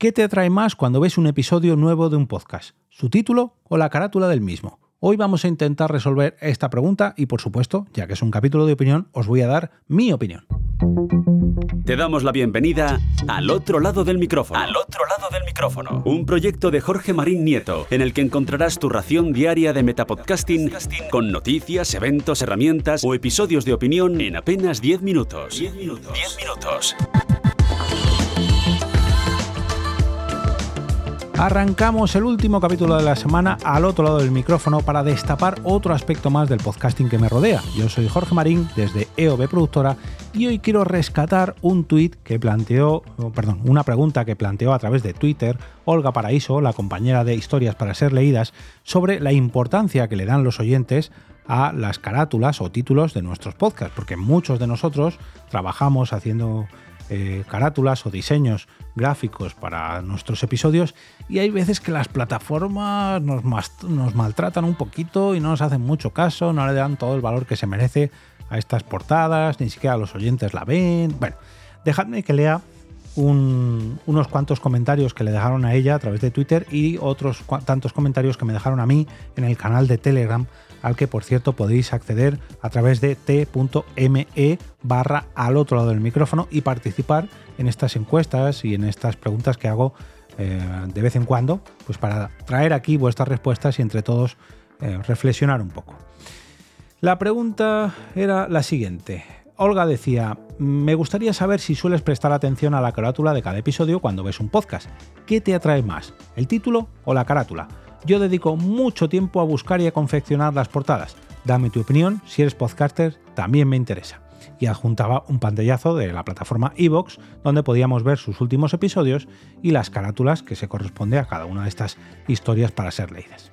¿Qué te atrae más cuando ves un episodio nuevo de un podcast? ¿Su título o la carátula del mismo? Hoy vamos a intentar resolver esta pregunta y por supuesto, ya que es un capítulo de opinión, os voy a dar mi opinión. Te damos la bienvenida al otro lado del micrófono. Al otro lado del micrófono. Un proyecto de Jorge Marín Nieto, en el que encontrarás tu ración diaria de metapodcasting con noticias, eventos, herramientas o episodios de opinión en apenas 10 minutos. 10 minutos. 10 minutos. Arrancamos el último capítulo de la semana al otro lado del micrófono para destapar otro aspecto más del podcasting que me rodea. Yo soy Jorge Marín desde EOB Productora y hoy quiero rescatar un tuit que planteó, perdón, una pregunta que planteó a través de Twitter Olga Paraíso, la compañera de Historias para ser leídas, sobre la importancia que le dan los oyentes a las carátulas o títulos de nuestros podcasts, porque muchos de nosotros trabajamos haciendo eh, carátulas o diseños gráficos para nuestros episodios y hay veces que las plataformas nos, nos maltratan un poquito y no nos hacen mucho caso, no le dan todo el valor que se merece a estas portadas, ni siquiera los oyentes la ven. Bueno, dejadme que lea unos cuantos comentarios que le dejaron a ella a través de Twitter y otros tantos comentarios que me dejaron a mí en el canal de Telegram al que por cierto podéis acceder a través de t.me barra al otro lado del micrófono y participar en estas encuestas y en estas preguntas que hago eh, de vez en cuando, pues para traer aquí vuestras respuestas y entre todos eh, reflexionar un poco. La pregunta era la siguiente. Olga decía, me gustaría saber si sueles prestar atención a la carátula de cada episodio cuando ves un podcast. ¿Qué te atrae más, el título o la carátula? Yo dedico mucho tiempo a buscar y a confeccionar las portadas. Dame tu opinión, si eres podcaster también me interesa. Y adjuntaba un pantallazo de la plataforma Evox donde podíamos ver sus últimos episodios y las carátulas que se corresponde a cada una de estas historias para ser leídas.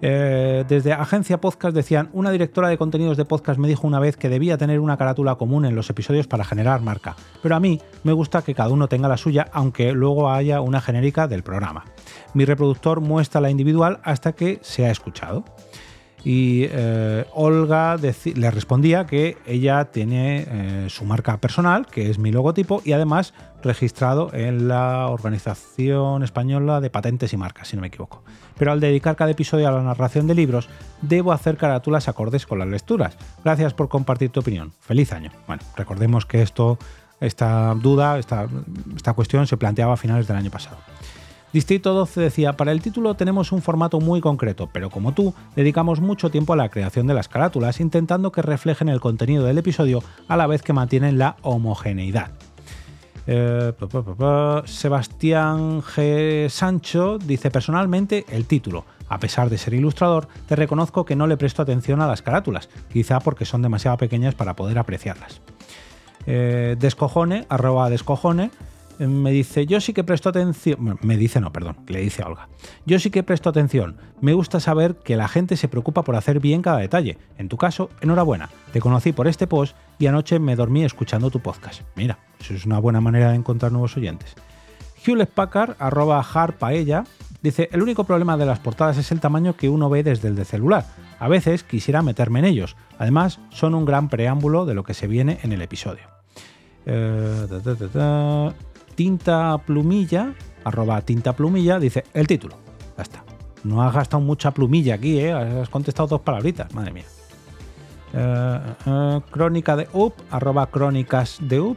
Eh, desde Agencia Podcast decían, una directora de contenidos de podcast me dijo una vez que debía tener una carátula común en los episodios para generar marca, pero a mí me gusta que cada uno tenga la suya, aunque luego haya una genérica del programa. Mi reproductor muestra la individual hasta que se ha escuchado. Y eh, Olga le respondía que ella tiene eh, su marca personal, que es mi logotipo, y además registrado en la Organización Española de Patentes y Marcas, si no me equivoco. Pero al dedicar cada episodio a la narración de libros, debo hacer carátulas acordes con las lecturas. Gracias por compartir tu opinión. Feliz año. Bueno, recordemos que esto, esta duda, esta, esta cuestión se planteaba a finales del año pasado. Distrito 12 decía, para el título tenemos un formato muy concreto, pero como tú, dedicamos mucho tiempo a la creación de las carátulas, intentando que reflejen el contenido del episodio a la vez que mantienen la homogeneidad. Eh, Sebastián G. Sancho dice personalmente el título. A pesar de ser ilustrador, te reconozco que no le presto atención a las carátulas, quizá porque son demasiado pequeñas para poder apreciarlas. Eh, descojone, arroba descojone, me dice, yo sí que presto atención, me dice no, perdón, le dice a Olga, yo sí que presto atención, me gusta saber que la gente se preocupa por hacer bien cada detalle, en tu caso, enhorabuena, te conocí por este post y anoche me dormí escuchando tu podcast, mira, eso es una buena manera de encontrar nuevos oyentes. Hewlett Packard, arroba harpaella, dice, el único problema de las portadas es el tamaño que uno ve desde el de celular, a veces quisiera meterme en ellos, además son un gran preámbulo de lo que se viene en el episodio. Eh, tinta plumilla, arroba tinta plumilla, dice el título. Ya está. No has gastado mucha plumilla aquí, ¿eh? Has contestado dos palabritas, madre mía. Eh, eh, crónica de UP, arroba crónicas de UP.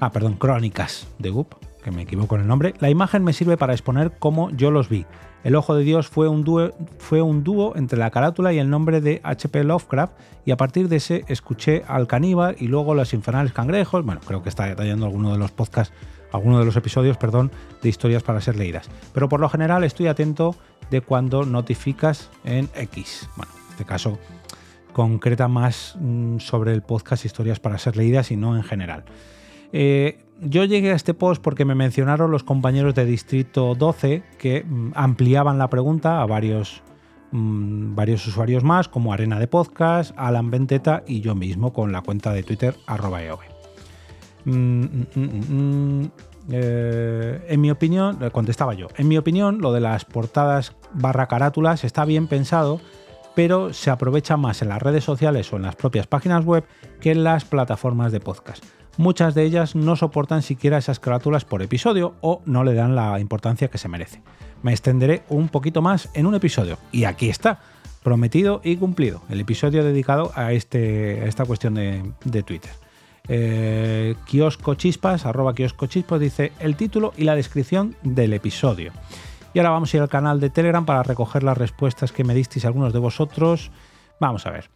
Ah, perdón, crónicas de UP, que me equivoco en el nombre. La imagen me sirve para exponer cómo yo los vi. El Ojo de Dios fue un, dúo, fue un dúo entre la carátula y el nombre de H.P. Lovecraft, y a partir de ese escuché al caníbal y luego los infernales cangrejos. Bueno, creo que está detallando alguno de los podcasts alguno de los episodios, perdón, de historias para ser leídas. Pero por lo general estoy atento de cuando notificas en X. Bueno, en este caso concreta más mm, sobre el podcast historias para ser leídas y no en general. Eh, yo llegué a este post porque me mencionaron los compañeros de Distrito 12 que mm, ampliaban la pregunta a varios, mm, varios usuarios más, como Arena de Podcast, Alan Venteta y yo mismo con la cuenta de Twitter arroba e Mm, eh, en mi opinión, contestaba yo, en mi opinión lo de las portadas barra carátulas está bien pensado, pero se aprovecha más en las redes sociales o en las propias páginas web que en las plataformas de podcast. muchas de ellas no soportan siquiera esas carátulas por episodio o no le dan la importancia que se merece. Me extenderé un poquito más en un episodio y aquí está, prometido y cumplido, el episodio dedicado a, este, esta cuestión de, Twitter. Eh, kiosco chispas, arroba kiosco chispas, dice el título y la descripción del episodio. Y ahora vamos a ir al canal de Telegram para recoger las respuestas que me disteis algunos de vosotros. Vamos a ver.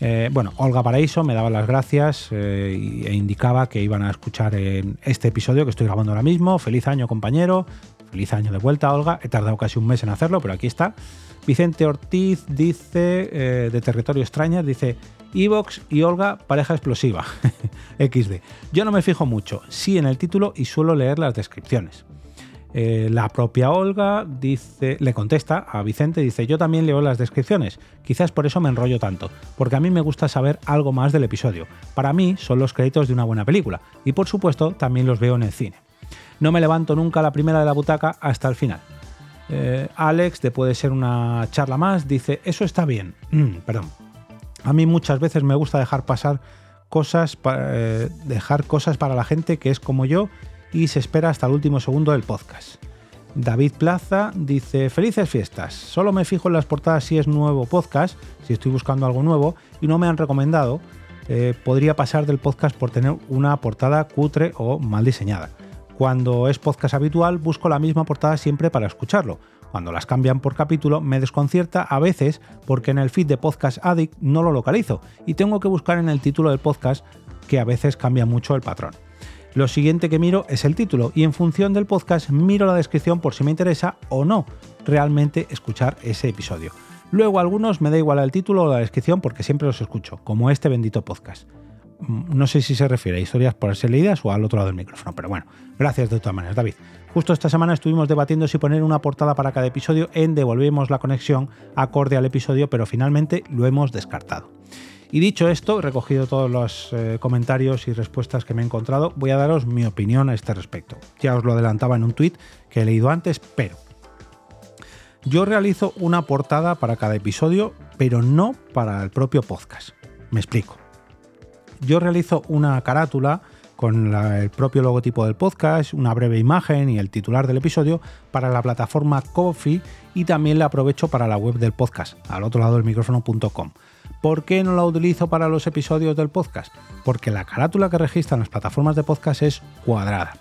Eh, bueno, Olga Paraíso me daba las gracias eh, e indicaba que iban a escuchar en este episodio que estoy grabando ahora mismo. Feliz año, compañero. Feliz año de vuelta, Olga. He tardado casi un mes en hacerlo, pero aquí está. Vicente Ortiz dice, eh, de Territorio Extrañas, dice, Evox y Olga, pareja explosiva. XD. Yo no me fijo mucho, sí en el título y suelo leer las descripciones. Eh, la propia Olga dice, le contesta a Vicente, dice, yo también leo las descripciones, quizás por eso me enrollo tanto, porque a mí me gusta saber algo más del episodio. Para mí son los créditos de una buena película, y por supuesto también los veo en el cine. No me levanto nunca la primera de la butaca hasta el final. Eh, Alex, de puede ser una charla más, dice, eso está bien. Mm, perdón. A mí muchas veces me gusta dejar pasar cosas, eh, dejar cosas para la gente que es como yo y se espera hasta el último segundo del podcast. David Plaza dice, felices fiestas, solo me fijo en las portadas si es nuevo podcast, si estoy buscando algo nuevo y no me han recomendado, eh, podría pasar del podcast por tener una portada cutre o mal diseñada. Cuando es podcast habitual busco la misma portada siempre para escucharlo. Cuando las cambian por capítulo me desconcierta a veces porque en el feed de Podcast Addict no lo localizo y tengo que buscar en el título del podcast que a veces cambia mucho el patrón. Lo siguiente que miro es el título y en función del podcast miro la descripción por si me interesa o no realmente escuchar ese episodio. Luego algunos me da igual el título o la descripción porque siempre los escucho, como este bendito podcast. Mm, no sé si se refiere a historias por ser leídas o al otro lado del micrófono, pero bueno, gracias de todas maneras, David. Justo esta semana estuvimos debatiendo si poner una portada para cada episodio en Devolvemos la conexión acorde al episodio, pero finalmente lo hemos descartado. Y dicho esto, recogido todos los eh, comentarios y respuestas que me he encontrado, voy a daros mi opinión a este respecto. Ya os lo adelantaba en un tweet que he leído antes, pero yo realizo una portada para cada episodio, pero no para el propio podcast. Me explico. Yo realizo una carátula con el propio logotipo del podcast, una breve imagen y el titular del episodio para la plataforma Coffee y también la aprovecho para la web del podcast, al otro lado del micrófono.com. ¿Por qué no la utilizo para los episodios del podcast? Porque la carátula que registran las plataformas de podcast es cuadrada.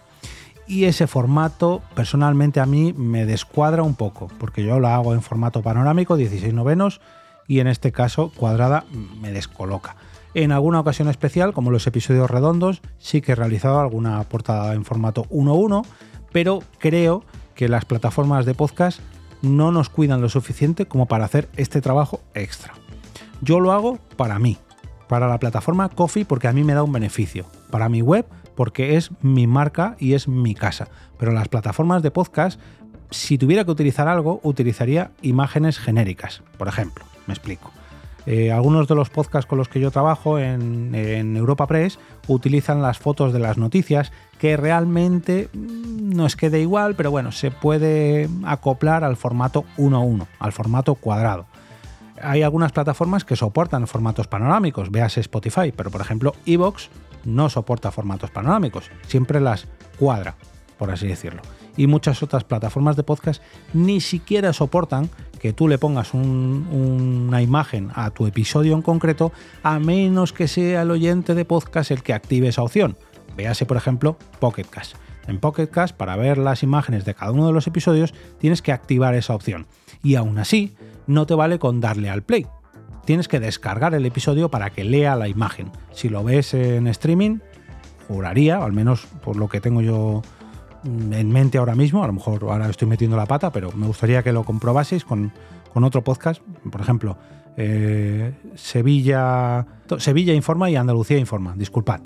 Y ese formato personalmente a mí me descuadra un poco, porque yo la hago en formato panorámico, 16 novenos, y en este caso cuadrada me descoloca. En alguna ocasión especial, como los episodios redondos, sí que he realizado alguna portada en formato 1.1, pero creo que las plataformas de podcast no nos cuidan lo suficiente como para hacer este trabajo extra. Yo lo hago para mí, para la plataforma Coffee porque a mí me da un beneficio, para mi web porque es mi marca y es mi casa, pero las plataformas de podcast, si tuviera que utilizar algo, utilizaría imágenes genéricas, por ejemplo, me explico. Eh, algunos de los podcasts con los que yo trabajo en, Europa Press utilizan las fotos de las noticias que realmente mm, no es que dé igual, pero bueno, se puede acoplar al formato 1.1, al formato cuadrado hay algunas plataformas que soportan formatos panorámicos, véase Spotify, pero por ejemplo Evox no soporta formatos panorámicos, siempre las cuadra, por así decirlo. Y muchas otras plataformas de podcast ni siquiera soportan que tú le pongas una imagen a tu episodio en concreto, a menos que sea el oyente de podcast el que active esa opción. Véase, por ejemplo, Pocketcast. En Pocketcast, para ver las imágenes de cada uno de los episodios, tienes que activar esa opción. Y aún así, no te vale con darle al play. Tienes que descargar el episodio para que lea la imagen. Si lo ves en streaming, juraría, al menos por lo que tengo yo en mente ahora mismo, a lo mejor ahora estoy metiendo la pata, pero me gustaría que lo comprobaseis con, otro podcast, por ejemplo, eh, Sevilla, Sevilla Informa y Andalucía Informa, disculpad.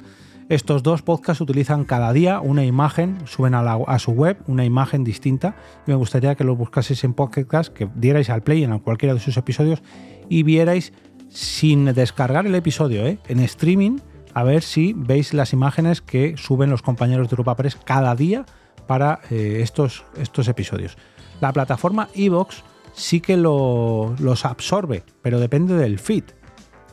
Estos dos podcasts utilizan cada día una imagen, suben a, su web una imagen distinta. Y me gustaría que lo buscaseis en Podcast, que dierais al play en cualquiera de sus episodios y vierais sin descargar el episodio ¿eh? en streaming, a ver si veis las imágenes que suben los compañeros de Europa Press cada día para eh, estos, estos episodios. La plataforma Evox sí que los absorbe, pero depende del feed.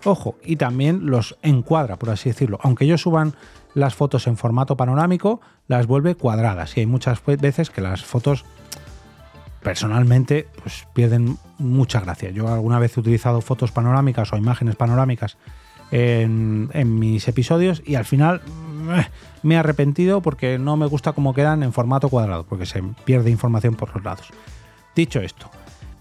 Ojo, y también los encuadra, por así decirlo. Aunque ellos suban las fotos en formato panorámico, las vuelve cuadradas. Y hay muchas veces que las fotos personalmente pues pierden mucha gracia. Yo alguna vez he utilizado fotos panorámicas o imágenes panorámicas en, mis episodios y al final me he arrepentido porque no me gusta cómo quedan en formato cuadrado, porque se pierde información por los lados. Dicho esto,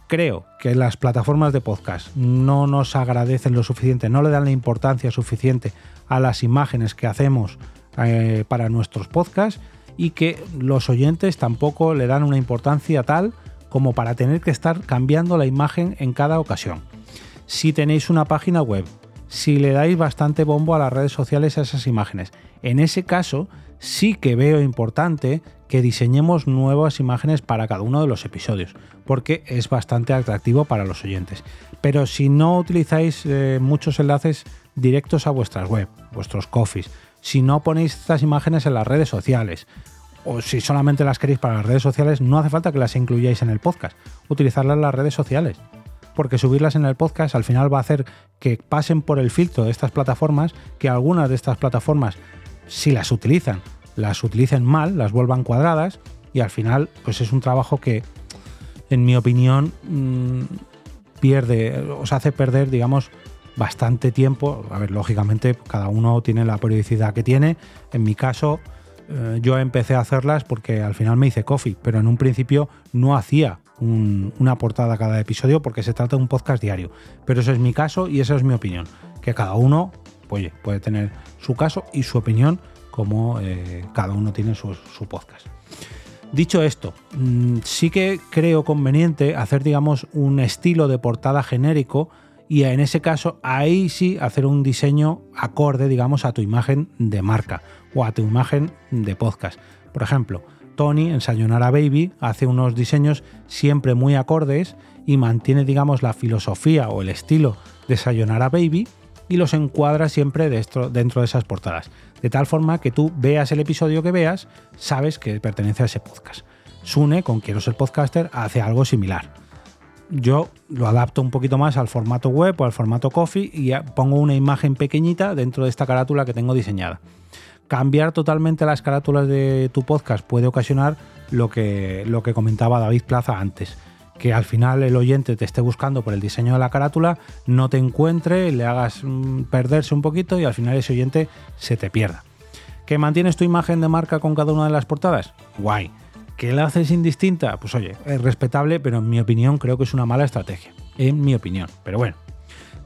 creo que las plataformas de podcast no nos agradecen lo suficiente, no le dan la importancia suficiente a las imágenes que hacemos eh, para nuestros podcasts y que los oyentes tampoco le dan una importancia tal como para tener que estar cambiando la imagen en cada ocasión. Si tenéis una página web, si le dais bastante bombo a las redes sociales a esas imágenes, en ese caso sí que veo importante que diseñemos nuevas imágenes para cada uno de los episodios, porque es bastante atractivo para los oyentes. Pero si no utilizáis eh, muchos enlaces directos a vuestras web, vuestros coffees, si no ponéis estas imágenes en las redes sociales, o si solamente las queréis para las redes sociales, no hace falta que las incluyáis en el podcast, utilizarlas en las redes sociales. Porque subirlas en el podcast al final va a hacer que pasen por el filtro de estas plataformas, que algunas de estas plataformas, si las utilizan, las utilicen mal, las vuelvan cuadradas, y al final, pues es un trabajo que, en mi opinión, mm, pierde, os hace perder, digamos, bastante tiempo. A ver, lógicamente, cada uno tiene la periodicidad que tiene. En mi caso, eh, yo empecé a hacerlas porque al final me hice coffee, pero en un principio no hacía una portada cada episodio porque se trata de un podcast diario. Pero ese es mi caso y esa es mi opinión. Que cada uno oye, puede tener su caso y su opinión como eh, cada uno tiene su, podcast. Dicho esto, mm, sí que creo conveniente hacer, digamos, un estilo de portada genérico y en ese caso ahí sí hacer un diseño acorde, digamos, a tu imagen de marca o a tu imagen de podcast. Por ejemplo, Tony en Sayonara Baby hace unos diseños siempre muy acordes y mantiene, digamos, la filosofía o el estilo de Sayonara Baby y los encuadra siempre dentro, dentro de esas portadas. De tal forma que tú veas el episodio que veas, sabes que pertenece a ese podcast. Sune, con Quiero ser podcaster, hace algo similar yo lo adapto un poquito más al formato web o al formato coffee y pongo una imagen pequeñita dentro de esta carátula que tengo diseñada. Cambiar totalmente las carátulas de tu podcast puede ocasionar lo que, lo que comentaba David Plaza antes, que al final el oyente te esté buscando por el diseño de la carátula, no te encuentre, le hagas mm, perderse un poquito y al final ese oyente se te pierda. ¿Que mantienes tu imagen de marca con cada una de las portadas? Guay ¿Que la haces indistinta? Pues oye, es respetable, pero en mi opinión creo que es una mala estrategia. En mi opinión. Pero bueno.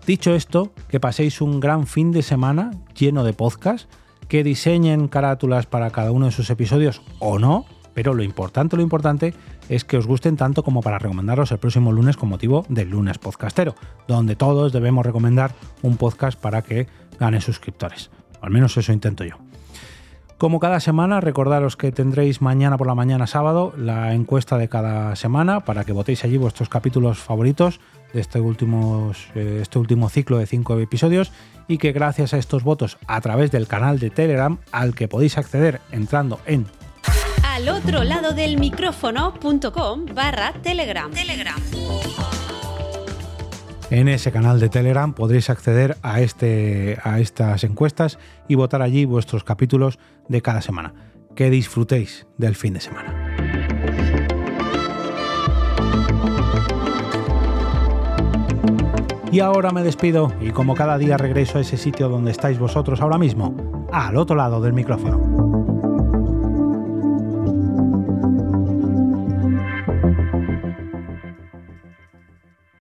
Dicho esto, que paséis un gran fin de semana lleno de podcast, que diseñen carátulas para cada uno de sus episodios o no, pero lo importante, lo importante es que os gusten tanto como para recomendaros el próximo lunes con motivo del lunes podcastero, donde todos debemos recomendar un podcast para que gane suscriptores. Al menos eso intento yo. Como cada semana, recordaros que tendréis mañana por la mañana sábado la encuesta de cada semana para que votéis allí vuestros capítulos favoritos de este último, eh, este último ciclo de cinco episodios y que gracias a estos votos a través del canal de Telegram al que podéis acceder entrando en al otro lado del micrófono.com barra. Telegram. En ese canal de Telegram podréis acceder a, este, a estas encuestas y votar allí vuestros capítulos de cada semana. Que disfrutéis del fin de semana. Y ahora me despido y como cada día regreso a ese sitio donde estáis vosotros ahora mismo, al otro lado del micrófono.